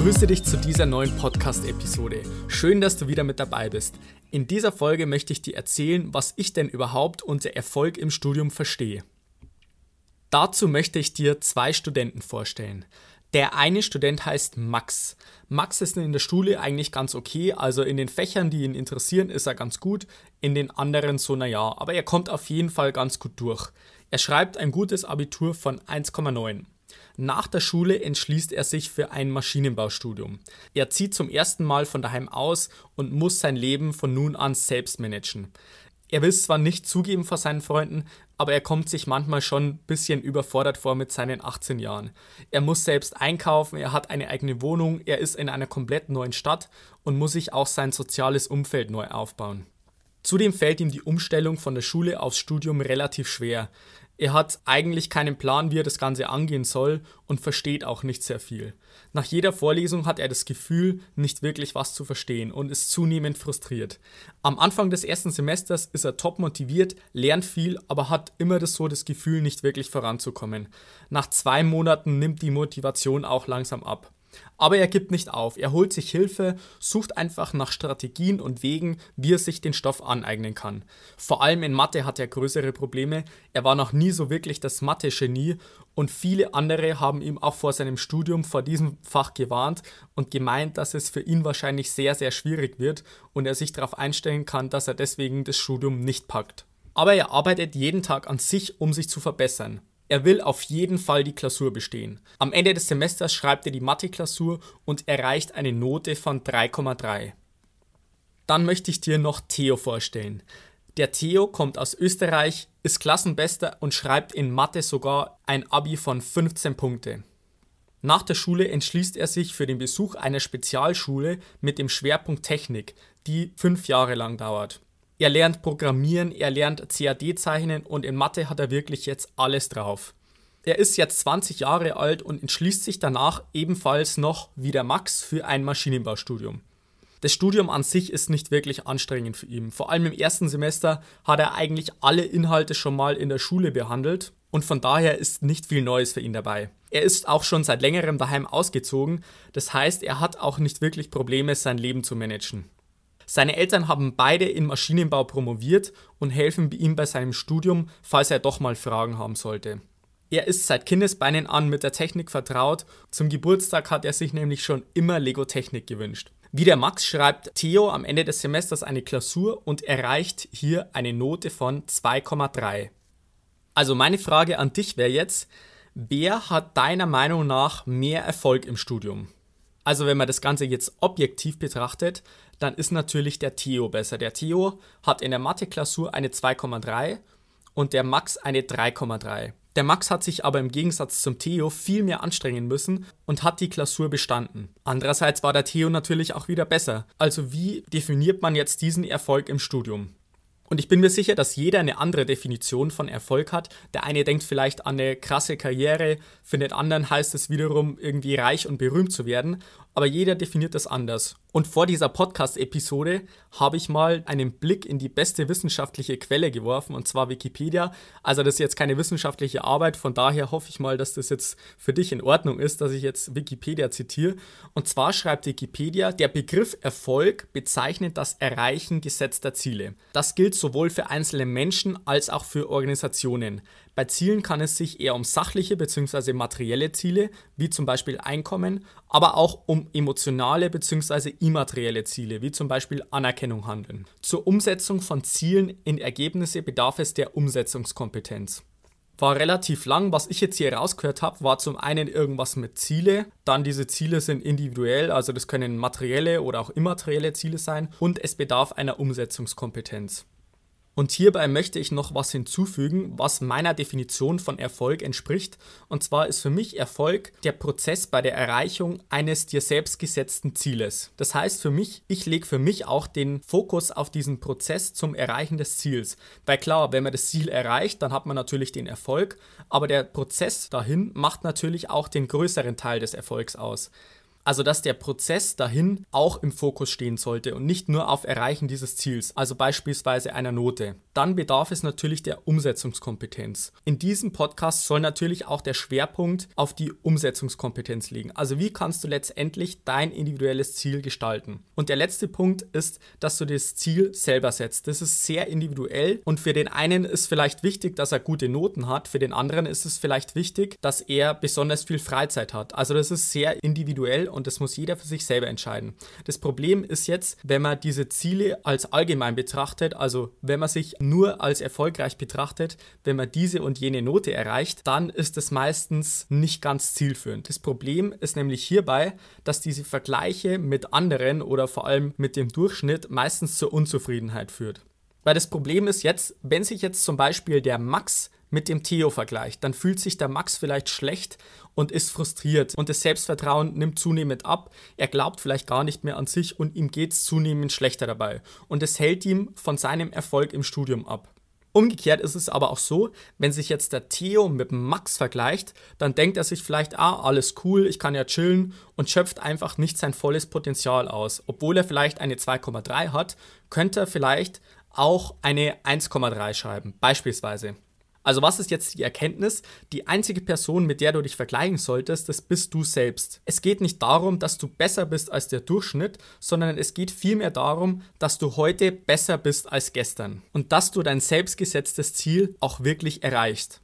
Ich grüße dich zu dieser neuen Podcast-Episode. Schön, dass du wieder mit dabei bist. In dieser Folge möchte ich dir erzählen, was ich denn überhaupt unter Erfolg im Studium verstehe. Dazu möchte ich dir zwei Studenten vorstellen. Der eine Student heißt Max. Max ist in der Schule eigentlich ganz okay, also in den Fächern, die ihn interessieren, ist er ganz gut, in den anderen so naja, aber er kommt auf jeden Fall ganz gut durch. Er schreibt ein gutes Abitur von 1,9. Nach der Schule entschließt er sich für ein Maschinenbaustudium. Er zieht zum ersten Mal von daheim aus und muss sein Leben von nun an selbst managen. Er will es zwar nicht zugeben vor seinen Freunden, aber er kommt sich manchmal schon ein bisschen überfordert vor mit seinen 18 Jahren. Er muss selbst einkaufen, er hat eine eigene Wohnung, er ist in einer komplett neuen Stadt und muss sich auch sein soziales Umfeld neu aufbauen. Zudem fällt ihm die Umstellung von der Schule aufs Studium relativ schwer. Er hat eigentlich keinen Plan, wie er das Ganze angehen soll und versteht auch nicht sehr viel. Nach jeder Vorlesung hat er das Gefühl, nicht wirklich was zu verstehen und ist zunehmend frustriert. Am Anfang des ersten Semesters ist er top motiviert, lernt viel, aber hat immer das so das Gefühl, nicht wirklich voranzukommen. Nach zwei Monaten nimmt die Motivation auch langsam ab. Aber er gibt nicht auf, er holt sich Hilfe, sucht einfach nach Strategien und Wegen, wie er sich den Stoff aneignen kann. Vor allem in Mathe hat er größere Probleme, er war noch nie so wirklich das Mathe-Genie und viele andere haben ihm auch vor seinem Studium vor diesem Fach gewarnt und gemeint, dass es für ihn wahrscheinlich sehr, sehr schwierig wird und er sich darauf einstellen kann, dass er deswegen das Studium nicht packt. Aber er arbeitet jeden Tag an sich, um sich zu verbessern. Er will auf jeden Fall die Klausur bestehen. Am Ende des Semesters schreibt er die Mathe-Klausur und erreicht eine Note von 3,3. Dann möchte ich dir noch Theo vorstellen. Der Theo kommt aus Österreich, ist Klassenbester und schreibt in Mathe sogar ein Abi von 15 Punkte. Nach der Schule entschließt er sich für den Besuch einer Spezialschule mit dem Schwerpunkt Technik, die fünf Jahre lang dauert. Er lernt Programmieren, er lernt CAD zeichnen und in Mathe hat er wirklich jetzt alles drauf. Er ist jetzt 20 Jahre alt und entschließt sich danach ebenfalls noch wie der Max für ein Maschinenbaustudium. Das Studium an sich ist nicht wirklich anstrengend für ihn. Vor allem im ersten Semester hat er eigentlich alle Inhalte schon mal in der Schule behandelt und von daher ist nicht viel Neues für ihn dabei. Er ist auch schon seit längerem daheim ausgezogen, das heißt, er hat auch nicht wirklich Probleme, sein Leben zu managen. Seine Eltern haben beide in Maschinenbau promoviert und helfen ihm bei seinem Studium, falls er doch mal Fragen haben sollte. Er ist seit Kindesbeinen an mit der Technik vertraut. Zum Geburtstag hat er sich nämlich schon immer Lego Technik gewünscht. Wie der Max schreibt Theo am Ende des Semesters eine Klausur und erreicht hier eine Note von 2,3. Also meine Frage an dich wäre jetzt, wer hat deiner Meinung nach mehr Erfolg im Studium? Also wenn man das Ganze jetzt objektiv betrachtet, dann ist natürlich der Theo besser. Der Theo hat in der Mathe-Klausur eine 2,3 und der Max eine 3,3. Der Max hat sich aber im Gegensatz zum Theo viel mehr anstrengen müssen und hat die Klausur bestanden. Andererseits war der Theo natürlich auch wieder besser. Also wie definiert man jetzt diesen Erfolg im Studium? Und ich bin mir sicher, dass jeder eine andere Definition von Erfolg hat. Der eine denkt vielleicht an eine krasse Karriere, für den anderen heißt es wiederum irgendwie reich und berühmt zu werden. Aber jeder definiert das anders. Und vor dieser Podcast-Episode habe ich mal einen Blick in die beste wissenschaftliche Quelle geworfen, und zwar Wikipedia. Also das ist jetzt keine wissenschaftliche Arbeit, von daher hoffe ich mal, dass das jetzt für dich in Ordnung ist, dass ich jetzt Wikipedia zitiere. Und zwar schreibt Wikipedia, der Begriff Erfolg bezeichnet das Erreichen gesetzter Ziele. Das gilt sowohl für einzelne Menschen als auch für Organisationen. Bei Zielen kann es sich eher um sachliche bzw. materielle Ziele, wie zum Beispiel Einkommen, aber auch um emotionale bzw. immaterielle Ziele, wie zum Beispiel Anerkennung handeln. Zur Umsetzung von Zielen in Ergebnisse bedarf es der Umsetzungskompetenz. War relativ lang. Was ich jetzt hier rausgehört habe, war zum einen irgendwas mit Ziele, dann diese Ziele sind individuell, also das können materielle oder auch immaterielle Ziele sein und es bedarf einer Umsetzungskompetenz. Und hierbei möchte ich noch was hinzufügen, was meiner Definition von Erfolg entspricht. Und zwar ist für mich Erfolg der Prozess bei der Erreichung eines dir selbst gesetzten Zieles. Das heißt für mich, ich lege für mich auch den Fokus auf diesen Prozess zum Erreichen des Ziels. Weil klar, wenn man das Ziel erreicht, dann hat man natürlich den Erfolg, aber der Prozess dahin macht natürlich auch den größeren Teil des Erfolgs aus. Also dass der Prozess dahin auch im Fokus stehen sollte und nicht nur auf Erreichen dieses Ziels, also beispielsweise einer Note. Dann bedarf es natürlich der Umsetzungskompetenz. In diesem Podcast soll natürlich auch der Schwerpunkt auf die Umsetzungskompetenz liegen. Also wie kannst du letztendlich dein individuelles Ziel gestalten? Und der letzte Punkt ist, dass du das Ziel selber setzt. Das ist sehr individuell und für den einen ist vielleicht wichtig, dass er gute Noten hat, für den anderen ist es vielleicht wichtig, dass er besonders viel Freizeit hat. Also das ist sehr individuell und das muss jeder für sich selber entscheiden. Das Problem ist jetzt, wenn man diese Ziele als allgemein betrachtet, also wenn man sich nur als erfolgreich betrachtet, wenn man diese und jene Note erreicht, dann ist es meistens nicht ganz zielführend. Das Problem ist nämlich hierbei, dass diese Vergleiche mit anderen oder vor allem mit dem Durchschnitt meistens zur Unzufriedenheit führt. Weil das Problem ist jetzt, wenn sich jetzt zum Beispiel der Max mit dem Theo vergleicht, dann fühlt sich der Max vielleicht schlecht und ist frustriert und das Selbstvertrauen nimmt zunehmend ab. Er glaubt vielleicht gar nicht mehr an sich und ihm geht es zunehmend schlechter dabei. Und es hält ihm von seinem Erfolg im Studium ab. Umgekehrt ist es aber auch so, wenn sich jetzt der Theo mit dem Max vergleicht, dann denkt er sich vielleicht, ah, alles cool, ich kann ja chillen und schöpft einfach nicht sein volles Potenzial aus. Obwohl er vielleicht eine 2,3 hat, könnte er vielleicht auch eine 1,3 schreiben, beispielsweise. Also was ist jetzt die Erkenntnis? Die einzige Person, mit der du dich vergleichen solltest, das bist du selbst. Es geht nicht darum, dass du besser bist als der Durchschnitt, sondern es geht vielmehr darum, dass du heute besser bist als gestern und dass du dein selbstgesetztes Ziel auch wirklich erreichst.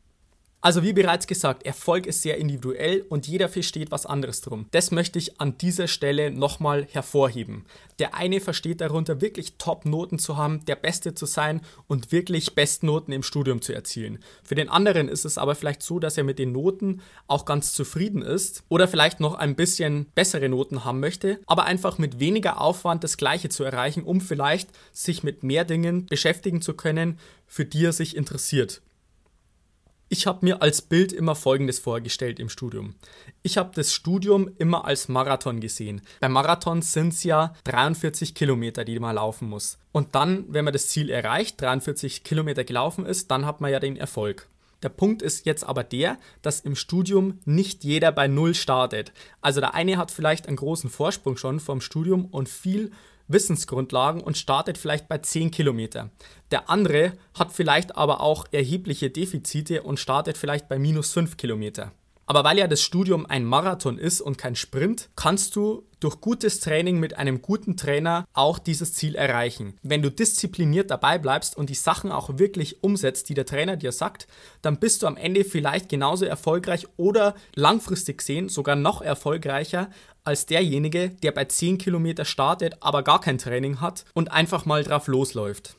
Also wie bereits gesagt, Erfolg ist sehr individuell und jeder versteht was anderes drum. Das möchte ich an dieser Stelle nochmal hervorheben. Der eine versteht darunter wirklich Top-Noten zu haben, der Beste zu sein und wirklich Bestnoten im Studium zu erzielen. Für den anderen ist es aber vielleicht so, dass er mit den Noten auch ganz zufrieden ist oder vielleicht noch ein bisschen bessere Noten haben möchte, aber einfach mit weniger Aufwand das Gleiche zu erreichen, um vielleicht sich mit mehr Dingen beschäftigen zu können, für die er sich interessiert. Ich habe mir als Bild immer Folgendes vorgestellt im Studium. Ich habe das Studium immer als Marathon gesehen. Beim Marathon sind es ja 43 Kilometer, die man laufen muss. Und dann, wenn man das Ziel erreicht, 43 Kilometer gelaufen ist, dann hat man ja den Erfolg. Der Punkt ist jetzt aber der, dass im Studium nicht jeder bei Null startet. Also der eine hat vielleicht einen großen Vorsprung schon vom Studium und viel Wissensgrundlagen und startet vielleicht bei 10 Kilometer. Der andere hat vielleicht aber auch erhebliche Defizite und startet vielleicht bei minus 5 Kilometer. Aber weil ja das Studium ein Marathon ist und kein Sprint, kannst du durch gutes Training mit einem guten Trainer auch dieses Ziel erreichen. Wenn du diszipliniert dabei bleibst und die Sachen auch wirklich umsetzt, die der Trainer dir sagt, dann bist du am Ende vielleicht genauso erfolgreich oder langfristig gesehen sogar noch erfolgreicher als derjenige, der bei 10 Kilometer startet, aber gar kein Training hat und einfach mal drauf losläuft.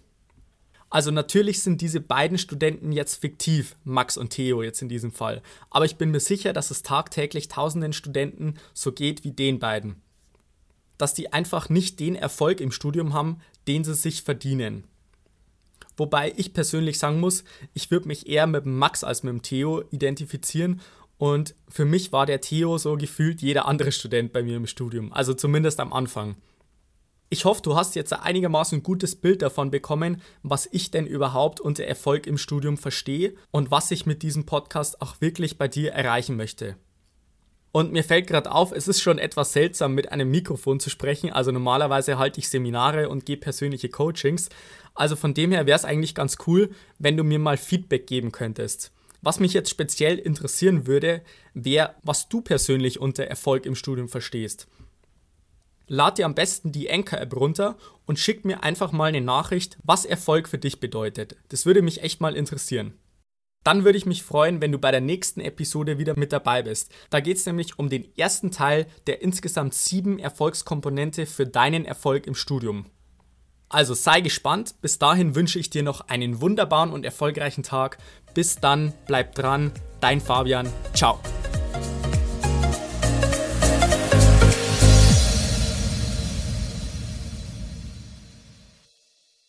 Also natürlich sind diese beiden Studenten jetzt fiktiv, Max und Theo jetzt in diesem Fall. Aber ich bin mir sicher, dass es tagtäglich tausenden Studenten so geht wie den beiden. Dass die einfach nicht den Erfolg im Studium haben, den sie sich verdienen. Wobei ich persönlich sagen muss, ich würde mich eher mit Max als mit dem Theo identifizieren und für mich war der Theo so gefühlt jeder andere Student bei mir im Studium, also zumindest am Anfang. Ich hoffe, du hast jetzt einigermaßen ein gutes Bild davon bekommen, was ich denn überhaupt unter Erfolg im Studium verstehe und was ich mit diesem Podcast auch wirklich bei dir erreichen möchte. Und mir fällt gerade auf, es ist schon etwas seltsam, mit einem Mikrofon zu sprechen. Also normalerweise halte ich Seminare und gebe persönliche Coachings. Also von dem her wäre es eigentlich ganz cool, wenn du mir mal Feedback geben könntest. Was mich jetzt speziell interessieren würde, wäre, was du persönlich unter Erfolg im Studium verstehst. Lad dir am besten die Anchor-App runter und schick mir einfach mal eine Nachricht, was Erfolg für dich bedeutet. Das würde mich echt mal interessieren. Dann würde ich mich freuen, wenn du bei der nächsten Episode wieder mit dabei bist. Da geht es nämlich um den ersten Teil der insgesamt sieben Erfolgskomponente für deinen Erfolg im Studium. Also sei gespannt. Bis dahin wünsche ich dir noch einen wunderbaren und erfolgreichen Tag. Bis dann, bleib dran. Dein Fabian. Ciao.